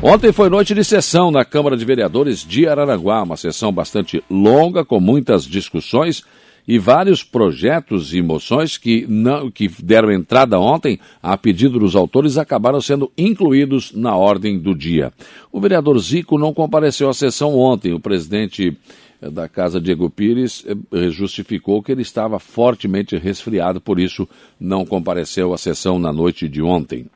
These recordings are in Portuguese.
Ontem foi noite de sessão na Câmara de Vereadores de Araranguá, uma sessão bastante longa, com muitas discussões e vários projetos e moções que, não, que deram entrada ontem, a pedido dos autores, acabaram sendo incluídos na ordem do dia. O vereador Zico não compareceu à sessão ontem. O presidente eh, da Casa Diego Pires eh, justificou que ele estava fortemente resfriado, por isso não compareceu à sessão na noite de ontem.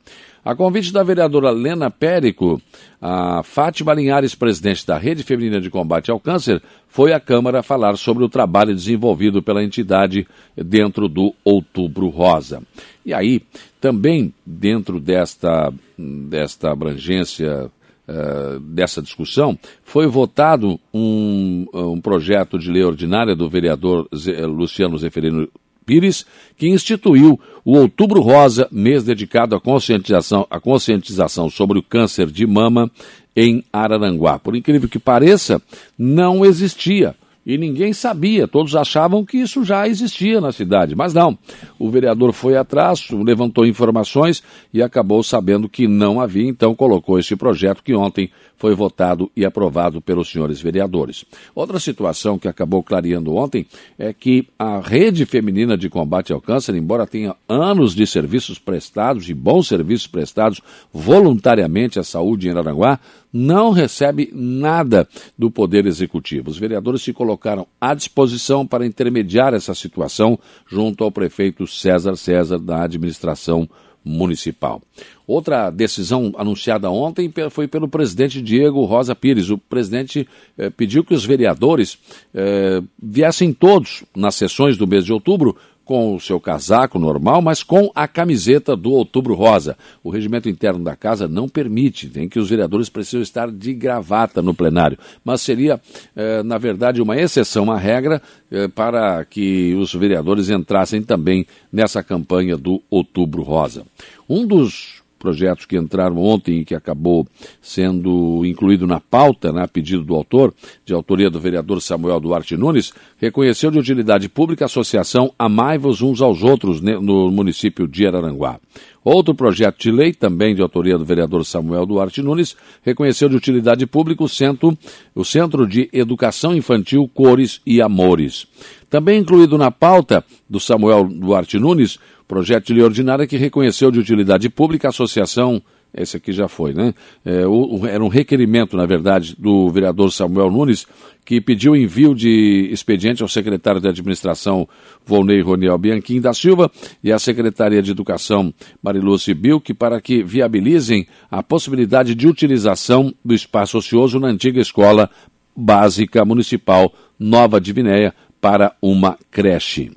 A convite da vereadora Lena Périco, a Fátima Linhares, presidente da Rede Feminina de Combate ao Câncer, foi à Câmara falar sobre o trabalho desenvolvido pela entidade dentro do Outubro Rosa. E aí, também dentro desta, desta abrangência Uh, dessa discussão, foi votado um, um, projeto de lei ordinária do vereador Luciano Zeferino Pires, que instituiu o Outubro Rosa, mês dedicado à conscientização, à conscientização sobre o câncer de mama em Araranguá. Por incrível que pareça, não existia e ninguém sabia, todos achavam que isso já existia na cidade, mas não. O vereador foi atrás, levantou informações e acabou sabendo que não havia, então colocou esse projeto que ontem foi votado e aprovado pelos senhores vereadores. Outra situação que acabou clareando ontem é que a rede feminina de combate ao câncer, embora tenha anos de serviços prestados e bons serviços prestados voluntariamente à saúde em Araranguá, não recebe nada do Poder Executivo. Os vereadores se colocaram à disposição para intermediar essa situação junto ao prefeito César César da administração municipal. Outra decisão anunciada ontem foi pelo presidente Diego Rosa Pires. O presidente eh, pediu que os vereadores eh, viessem todos nas sessões do mês de outubro com o seu casaco normal, mas com a camiseta do Outubro Rosa. O regimento interno da casa não permite, tem que os vereadores precisam estar de gravata no plenário. Mas seria, eh, na verdade, uma exceção à regra eh, para que os vereadores entrassem também nessa campanha do Outubro Rosa. Um dos projetos que entraram ontem e que acabou sendo incluído na pauta, né, a pedido do autor, de autoria do vereador Samuel Duarte Nunes, reconheceu de utilidade pública a associação Amai-vos uns aos outros no município de Araranguá. Outro projeto de lei, também de autoria do vereador Samuel Duarte Nunes, reconheceu de utilidade pública o Centro, o Centro de Educação Infantil Cores e Amores. Também incluído na pauta do Samuel Duarte Nunes, Projeto de lei ordinária que reconheceu de utilidade pública a associação, esse aqui já foi, né? É, o, era um requerimento, na verdade, do vereador Samuel Nunes, que pediu envio de expediente ao secretário de administração Volney Roniel Bianchim da Silva e à secretaria de educação Marilúcia Bilk para que viabilizem a possibilidade de utilização do espaço ocioso na antiga escola básica municipal Nova Divinéia para uma creche.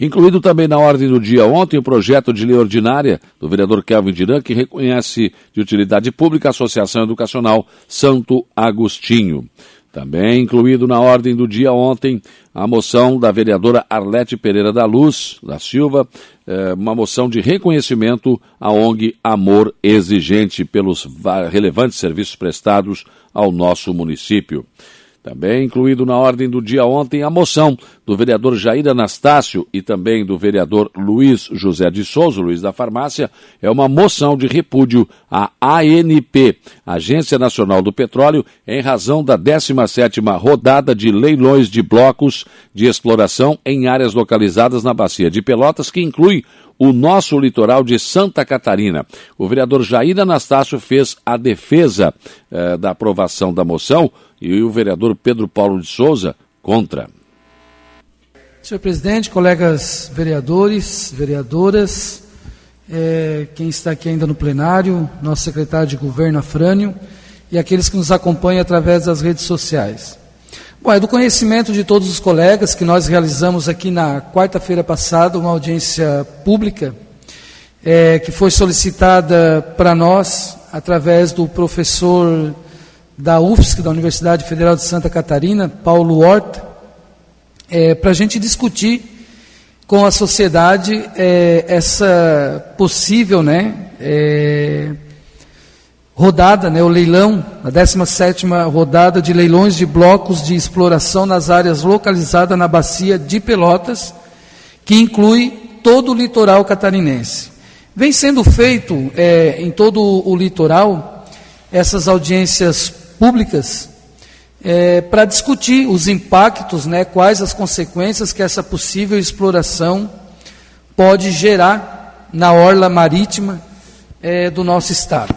Incluído também na ordem do dia ontem o projeto de lei ordinária do vereador Kelvin Diran, que reconhece de utilidade pública a Associação Educacional Santo Agostinho. Também incluído na ordem do dia ontem a moção da vereadora Arlete Pereira da Luz, da Silva, eh, uma moção de reconhecimento à ONG Amor Exigente pelos relevantes serviços prestados ao nosso município. Também incluído na ordem do dia ontem a moção do vereador Jair Anastácio e também do vereador Luiz José de Souza, Luiz da Farmácia, é uma moção de repúdio à ANP, Agência Nacional do Petróleo, em razão da 17ª rodada de leilões de blocos de exploração em áreas localizadas na Bacia de Pelotas, que inclui o nosso litoral de Santa Catarina. O vereador Jair Anastácio fez a defesa eh, da aprovação da moção e o vereador Pedro Paulo de Souza contra. Senhor presidente, colegas vereadores, vereadoras, eh, quem está aqui ainda no plenário, nosso secretário de governo Afrânio e aqueles que nos acompanham através das redes sociais. Bom, é do conhecimento de todos os colegas que nós realizamos aqui na quarta-feira passada uma audiência pública é, que foi solicitada para nós através do professor da UFSC, da Universidade Federal de Santa Catarina, Paulo Horta, é, para a gente discutir com a sociedade é, essa possível, né, é, rodada, né, o leilão, a 17ª rodada de leilões de blocos de exploração nas áreas localizadas na bacia de Pelotas, que inclui todo o litoral catarinense. Vem sendo feito é, em todo o litoral essas audiências públicas é, para discutir os impactos, né, quais as consequências que essa possível exploração pode gerar na orla marítima é, do nosso estado.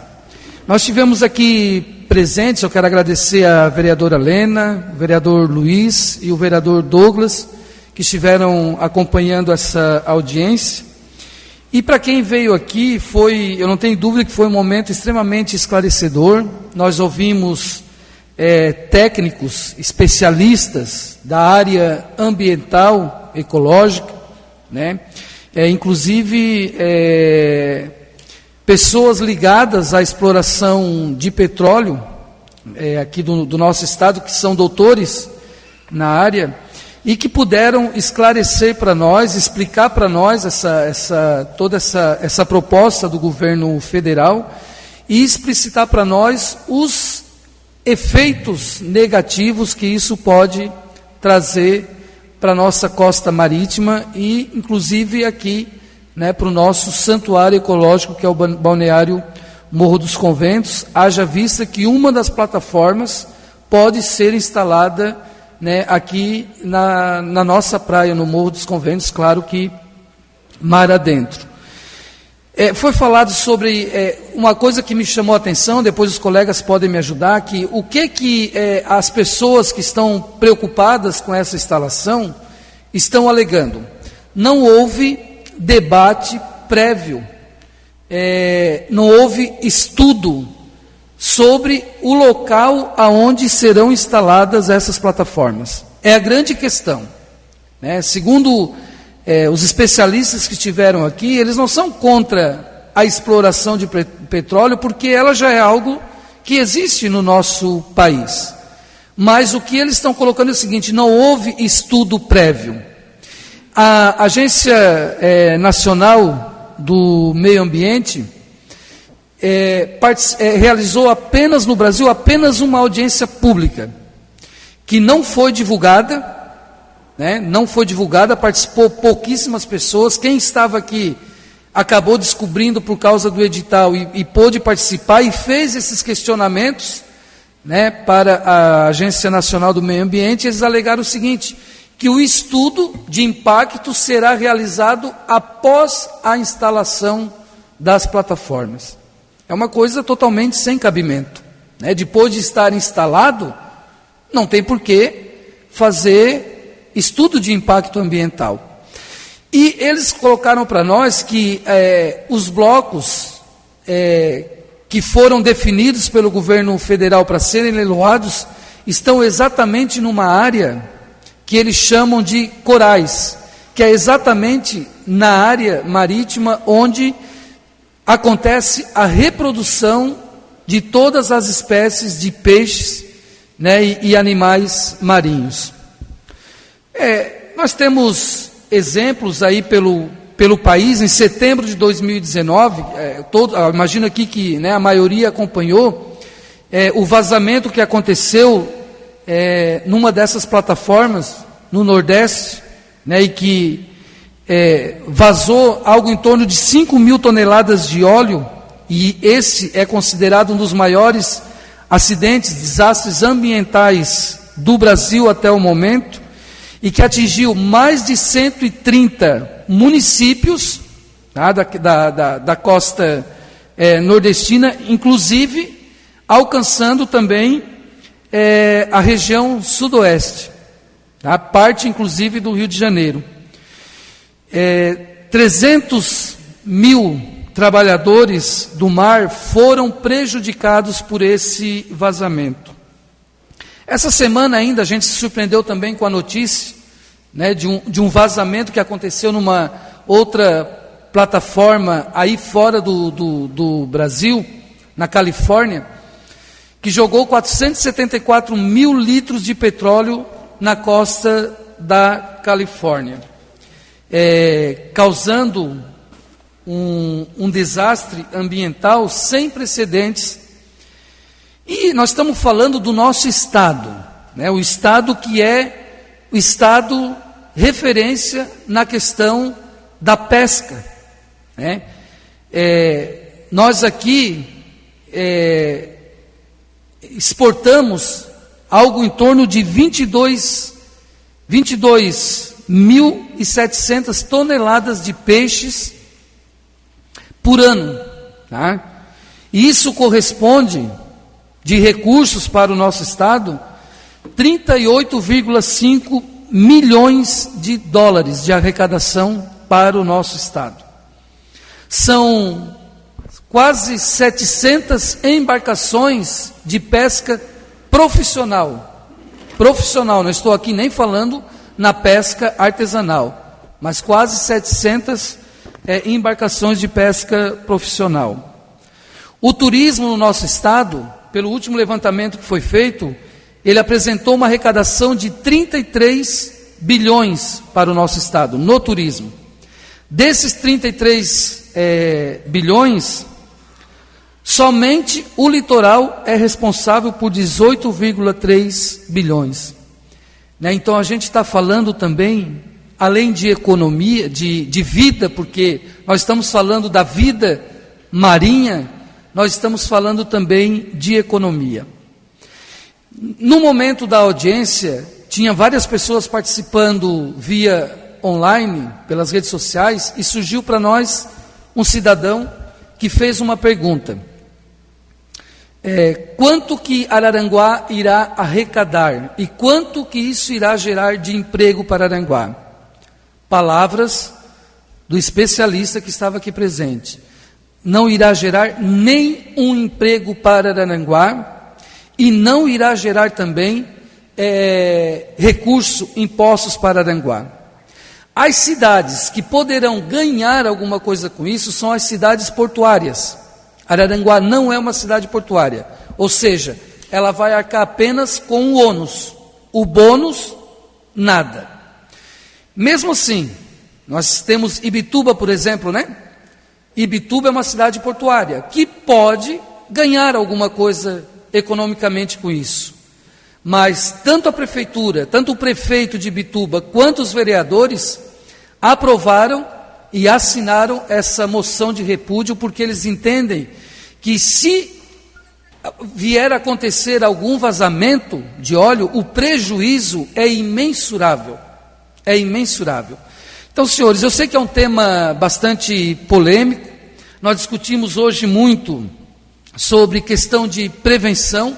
Nós tivemos aqui presentes, eu quero agradecer a vereadora Lena, o vereador Luiz e o vereador Douglas, que estiveram acompanhando essa audiência. E para quem veio aqui, foi, eu não tenho dúvida que foi um momento extremamente esclarecedor. Nós ouvimos é, técnicos, especialistas da área ambiental, ecológica, né? É, inclusive é, pessoas ligadas à exploração de petróleo é, aqui do, do nosso estado, que são doutores na área e que puderam esclarecer para nós, explicar para nós essa, essa, toda essa, essa proposta do governo federal e explicitar para nós os efeitos negativos que isso pode trazer para a nossa costa marítima e, inclusive, aqui né, para o nosso santuário ecológico, que é o balneário Morro dos Conventos, haja vista que uma das plataformas pode ser instalada né, aqui na, na nossa praia, no Morro dos Conventos, claro que mar adentro. É, foi falado sobre é, uma coisa que me chamou a atenção, depois os colegas podem me ajudar, que o que que é, as pessoas que estão preocupadas com essa instalação estão alegando? Não houve debate prévio, é, não houve estudo sobre o local aonde serão instaladas essas plataformas. É a grande questão. Né? Segundo é, os especialistas que estiveram aqui, eles não são contra a exploração de petróleo, porque ela já é algo que existe no nosso país. Mas o que eles estão colocando é o seguinte: não houve estudo prévio. A Agência é, Nacional do Meio Ambiente é, é, realizou apenas no Brasil apenas uma audiência pública, que não foi divulgada, né? não foi divulgada, participou pouquíssimas pessoas. Quem estava aqui acabou descobrindo por causa do edital e, e pôde participar e fez esses questionamentos né, para a Agência Nacional do Meio Ambiente. Eles alegaram o seguinte: que o estudo de impacto será realizado após a instalação das plataformas. É uma coisa totalmente sem cabimento. Né? Depois de estar instalado, não tem por que fazer estudo de impacto ambiental. E eles colocaram para nós que é, os blocos é, que foram definidos pelo governo federal para serem leiloados estão exatamente numa área que eles chamam de corais, que é exatamente na área marítima onde acontece a reprodução de todas as espécies de peixes né, e, e animais marinhos. É, nós temos exemplos aí pelo, pelo país, em setembro de 2019, é, ah, imagino aqui que né, a maioria acompanhou é, o vazamento que aconteceu é, numa dessas plataformas no Nordeste, né, e que é, vazou algo em torno de 5 mil toneladas de óleo, e esse é considerado um dos maiores acidentes, desastres ambientais do Brasil até o momento e que atingiu mais de 130 municípios tá, da, da, da, da, costa é, nordestina, inclusive alcançando também é, a região sudoeste, tá, parte inclusive do Rio de Janeiro. É, 300 mil trabalhadores do mar foram prejudicados por esse vazamento. Essa semana ainda a gente se surpreendeu também com a notícia né, de, um, de um vazamento que aconteceu numa outra plataforma aí fora do, do, do Brasil, na Califórnia, que jogou 474 mil litros de petróleo na costa da Califórnia, é, causando um, um desastre ambiental sem precedentes e nós estamos falando do nosso Estado, né? o Estado que é o Estado referência na questão da pesca. Né? É, nós aqui é, exportamos algo em torno de 22, 22.700 toneladas de peixes por ano. Tá? Isso corresponde, de recursos para o nosso Estado, 38,5 milhões de dólares de arrecadação para o nosso Estado. São quase 700 embarcações de pesca profissional. Profissional, não estou aqui nem falando na pesca artesanal, mas quase 700 é, embarcações de pesca profissional. O turismo no nosso estado, pelo último levantamento que foi feito, ele apresentou uma arrecadação de 33 bilhões para o nosso estado no turismo. Desses 33 é, bilhões, Somente o litoral é responsável por 18,3 bilhões. Né? Então a gente está falando também, além de economia, de, de vida, porque nós estamos falando da vida marinha, nós estamos falando também de economia. No momento da audiência, tinha várias pessoas participando via online, pelas redes sociais, e surgiu para nós um cidadão que fez uma pergunta. É, quanto que Araranguá irá arrecadar e quanto que isso irá gerar de emprego para Araranguá? Palavras do especialista que estava aqui presente. Não irá gerar nem um emprego para Araranguá e não irá gerar também é, recurso, impostos para Aranguá. As cidades que poderão ganhar alguma coisa com isso são as cidades portuárias. Araranguá não é uma cidade portuária, ou seja, ela vai arcar apenas com o ônus, o bônus, nada. Mesmo assim, nós temos Ibituba, por exemplo, né? Ibituba é uma cidade portuária que pode ganhar alguma coisa economicamente com isso. Mas tanto a prefeitura, tanto o prefeito de Ibituba quanto os vereadores aprovaram e assinaram essa moção de repúdio porque eles entendem que se vier a acontecer algum vazamento de óleo, o prejuízo é imensurável. É imensurável. Então, senhores, eu sei que é um tema bastante polêmico. Nós discutimos hoje muito sobre questão de prevenção,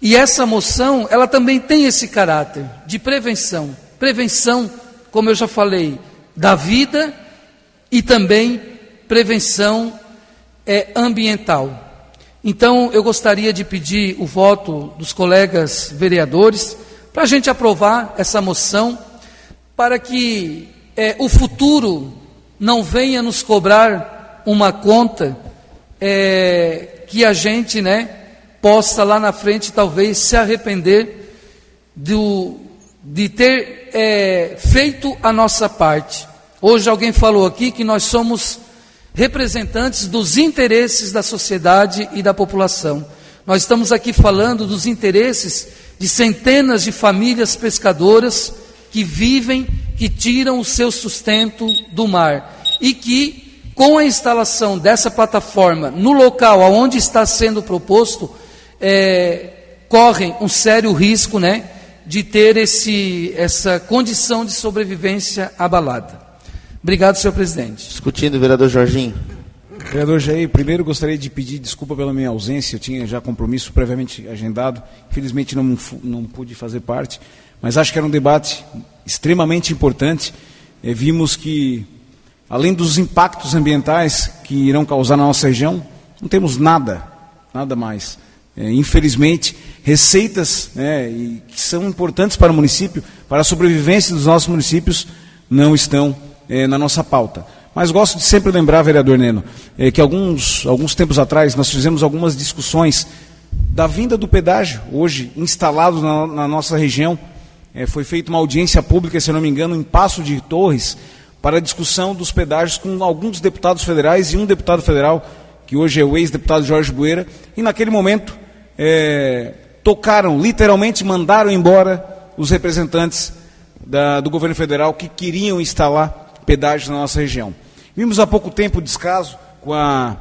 e essa moção, ela também tem esse caráter de prevenção. Prevenção, como eu já falei, da vida e também prevenção é, ambiental. Então, eu gostaria de pedir o voto dos colegas vereadores para a gente aprovar essa moção, para que é, o futuro não venha nos cobrar uma conta é, que a gente né, possa lá na frente talvez se arrepender do, de ter é, feito a nossa parte. Hoje alguém falou aqui que nós somos representantes dos interesses da sociedade e da população. Nós estamos aqui falando dos interesses de centenas de famílias pescadoras que vivem, que tiram o seu sustento do mar e que, com a instalação dessa plataforma no local aonde está sendo proposto, é, correm um sério risco, né, de ter esse, essa condição de sobrevivência abalada. Obrigado, senhor presidente. Discutindo, vereador Jorginho. Vereador Jair, primeiro gostaria de pedir desculpa pela minha ausência, eu tinha já compromisso previamente agendado, infelizmente não, não pude fazer parte, mas acho que era um debate extremamente importante. É, vimos que, além dos impactos ambientais que irão causar na nossa região, não temos nada, nada mais. É, infelizmente, receitas né, que são importantes para o município, para a sobrevivência dos nossos municípios, não estão é, na nossa pauta. Mas gosto de sempre lembrar, vereador Neno, é, que alguns, alguns tempos atrás nós fizemos algumas discussões da vinda do pedágio, hoje instalado na, na nossa região. É, foi feita uma audiência pública, se não me engano, em Passo de Torres, para a discussão dos pedágios com alguns deputados federais e um deputado federal, que hoje é o ex-deputado Jorge Bueira, e naquele momento é, tocaram, literalmente mandaram embora os representantes da, do governo federal que queriam instalar pedágios na nossa região. Vimos há pouco tempo o descaso com a,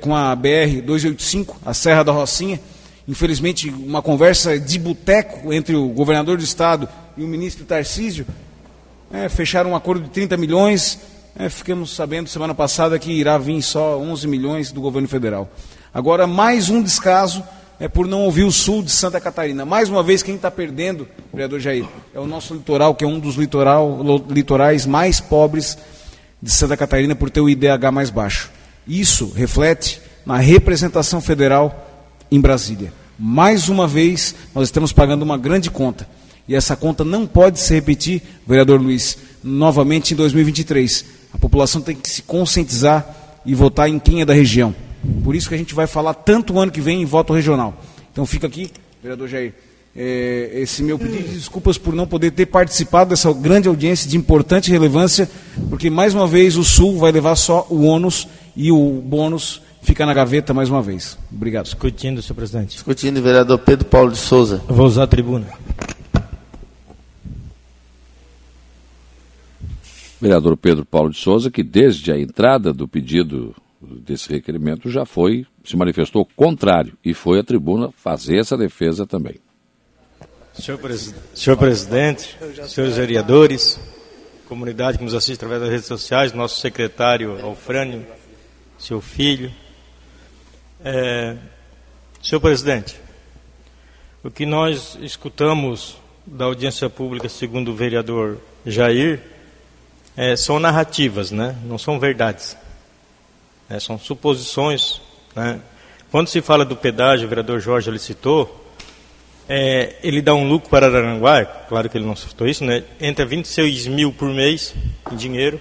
com a BR-285, a Serra da Rocinha, infelizmente, uma conversa de boteco entre o governador do estado e o ministro Tarcísio, é, fecharam um acordo de 30 milhões, é, ficamos sabendo semana passada que irá vir só 11 milhões do governo federal. Agora, mais um descaso é por não ouvir o sul de Santa Catarina. Mais uma vez, quem está perdendo, vereador Jair, é o nosso litoral, que é um dos litoral, litorais mais pobres de Santa Catarina por ter o IDH mais baixo. Isso reflete na representação federal em Brasília. Mais uma vez, nós estamos pagando uma grande conta. E essa conta não pode se repetir, vereador Luiz, novamente em 2023. A população tem que se conscientizar e votar em quem é da região. Por isso que a gente vai falar tanto o ano que vem em voto regional. Então fica aqui, vereador Jair, é, esse meu pedido de desculpas por não poder ter participado dessa grande audiência de importante relevância, porque mais uma vez o Sul vai levar só o ônus e o bônus fica na gaveta mais uma vez. Obrigado. Discutindo, senhor presidente. Discutindo, vereador Pedro Paulo de Souza. Eu vou usar a tribuna. Vereador Pedro Paulo de Souza, que desde a entrada do pedido desse requerimento já foi, se manifestou contrário e foi à tribuna fazer essa defesa também. Senhor, senhor presidente, senhores vereadores, comunidade que nos assiste através das redes sociais, nosso secretário Alfrânio, seu filho. É, senhor presidente, o que nós escutamos da audiência pública, segundo o vereador Jair, é, são narrativas, né? não são verdades. É, são suposições. Né? Quando se fala do pedágio, o vereador Jorge ele citou, é, ele dá um lucro para Araranguá, claro que ele não citou isso, né? entre 26 mil por mês em dinheiro.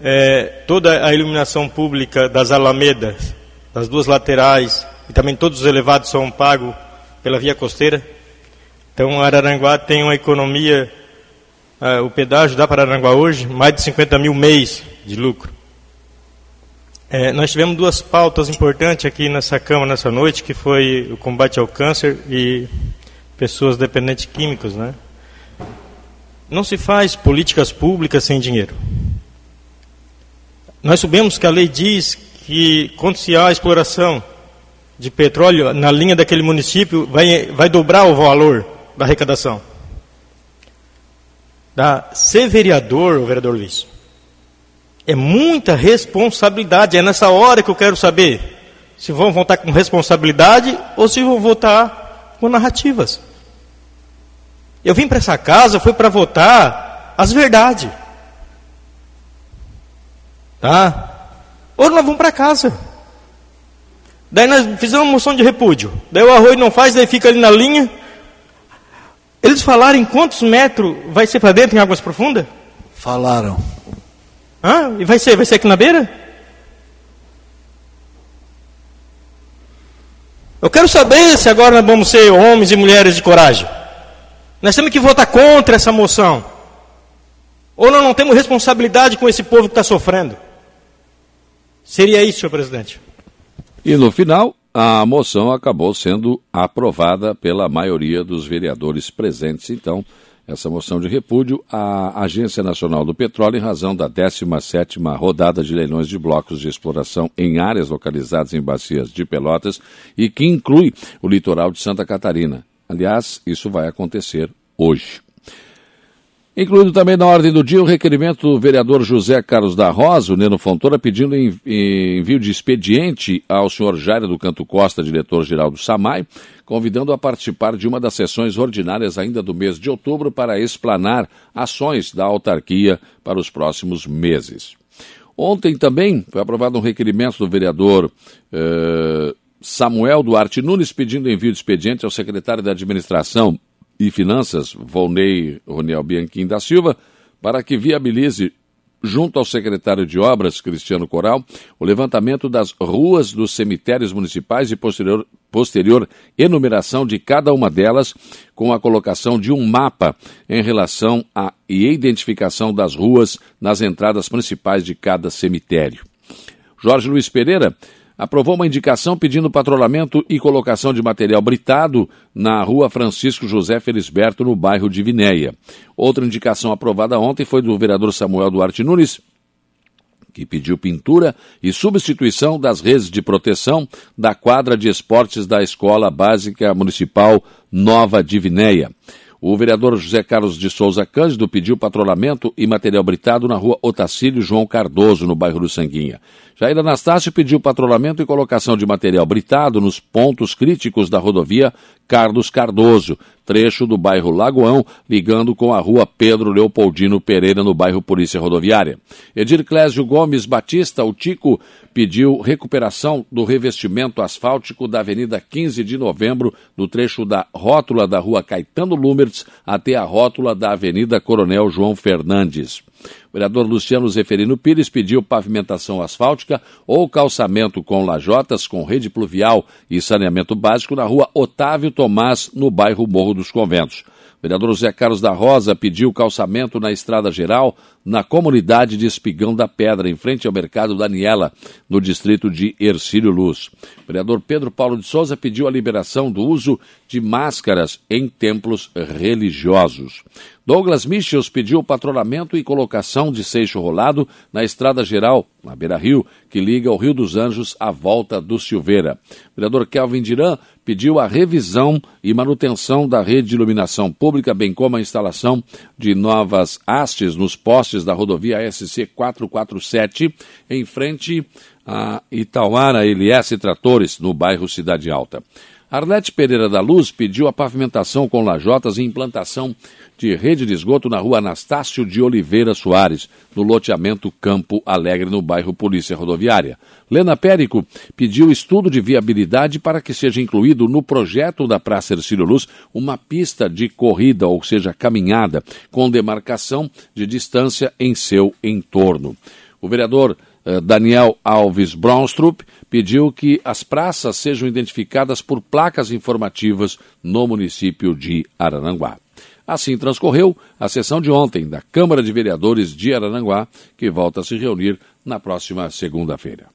É, toda a iluminação pública das alamedas, das duas laterais, e também todos os elevados são pagos pela via costeira. Então, Araranguá tem uma economia, é, o pedágio dá para Araranguá hoje mais de 50 mil mês de lucro. É, nós tivemos duas pautas importantes aqui nessa Câmara nessa noite, que foi o combate ao câncer e pessoas dependentes químicos, né? Não se faz políticas públicas sem dinheiro. Nós sabemos que a lei diz que quando se há exploração de petróleo na linha daquele município, vai, vai dobrar o valor da arrecadação. Da ser vereador, o vereador Luiz, é muita responsabilidade. É nessa hora que eu quero saber se vão votar com responsabilidade ou se vão votar com narrativas. Eu vim para essa casa, foi para votar as verdades. Tá? Ou nós vamos para casa. Daí nós fizemos uma moção de repúdio. Daí o arroio não faz, daí fica ali na linha. Eles falaram em quantos metros vai ser para dentro em águas profundas? Falaram. E vai ser, vai ser aqui na beira? Eu quero saber se agora nós vamos ser homens e mulheres de coragem. Nós temos que votar contra essa moção. Ou nós não temos responsabilidade com esse povo que está sofrendo. Seria isso, senhor presidente. E no final, a moção acabou sendo aprovada pela maioria dos vereadores presentes. Então, essa moção de repúdio à Agência Nacional do Petróleo em razão da 17ª rodada de leilões de blocos de exploração em áreas localizadas em bacias de Pelotas e que inclui o litoral de Santa Catarina. Aliás, isso vai acontecer hoje. Incluído também na ordem do dia o requerimento do vereador José Carlos da Rosa, o Neno Fontoura, pedindo envio de expediente ao senhor Jairo do Canto Costa, diretor-geral do SAMAI, convidando a participar de uma das sessões ordinárias ainda do mês de outubro para explanar ações da autarquia para os próximos meses. Ontem também foi aprovado um requerimento do vereador eh, Samuel Duarte Nunes pedindo envio de expediente ao secretário da Administração e Finanças, Volney Roniel Bianchim da Silva, para que viabilize, junto ao secretário de Obras, Cristiano Coral, o levantamento das ruas dos cemitérios municipais e posterior, posterior enumeração de cada uma delas, com a colocação de um mapa em relação à identificação das ruas nas entradas principais de cada cemitério. Jorge Luiz Pereira aprovou uma indicação pedindo patrulhamento e colocação de material britado na rua Francisco José Felisberto, no bairro de Vinéia. Outra indicação aprovada ontem foi do vereador Samuel Duarte Nunes, que pediu pintura e substituição das redes de proteção da quadra de esportes da Escola Básica Municipal Nova Divinéia. O vereador José Carlos de Souza Cândido pediu patrulhamento e material britado na rua Otacílio João Cardoso, no bairro do Sanguinha. Jair Anastácio pediu patrulhamento e colocação de material britado nos pontos críticos da rodovia Carlos Cardoso, trecho do bairro Lagoão, ligando com a rua Pedro Leopoldino Pereira, no bairro Polícia Rodoviária. Edir Clésio Gomes Batista, o Tico, pediu recuperação do revestimento asfáltico da Avenida 15 de Novembro, no trecho da rótula da rua Caetano Lumertz até a rótula da Avenida Coronel João Fernandes. O vereador Luciano Zeferino Pires pediu pavimentação asfáltica ou calçamento com lajotas com rede pluvial e saneamento básico na rua Otávio Tomás, no bairro Morro dos Conventos. O vereador José Carlos da Rosa pediu calçamento na Estrada Geral, na comunidade de Espigão da Pedra, em frente ao Mercado Daniela, no distrito de Ercílio Luz. O vereador Pedro Paulo de Souza pediu a liberação do uso de máscaras em templos religiosos. Douglas Michels pediu o patrulhamento e colocação de seixo rolado na Estrada Geral, na Beira Rio, que liga o Rio dos Anjos à volta do Silveira. O vereador Kelvin Diran pediu a revisão e manutenção da rede de iluminação pública, bem como a instalação de novas hastes nos postes da rodovia SC 447, em frente a Itauara LS Tratores, no bairro Cidade Alta. Arlete Pereira da Luz pediu a pavimentação com lajotas e implantação de rede de esgoto na rua Anastácio de Oliveira Soares, no loteamento Campo Alegre, no bairro Polícia Rodoviária. Lena Périco pediu estudo de viabilidade para que seja incluído no projeto da Praça Ercílio Luz uma pista de corrida, ou seja, caminhada, com demarcação de distância em seu entorno. O vereador Daniel Alves Braunstrup pediu que as praças sejam identificadas por placas informativas no município de Araranguá. Assim transcorreu a sessão de ontem da Câmara de Vereadores de Araranguá, que volta a se reunir na próxima segunda-feira.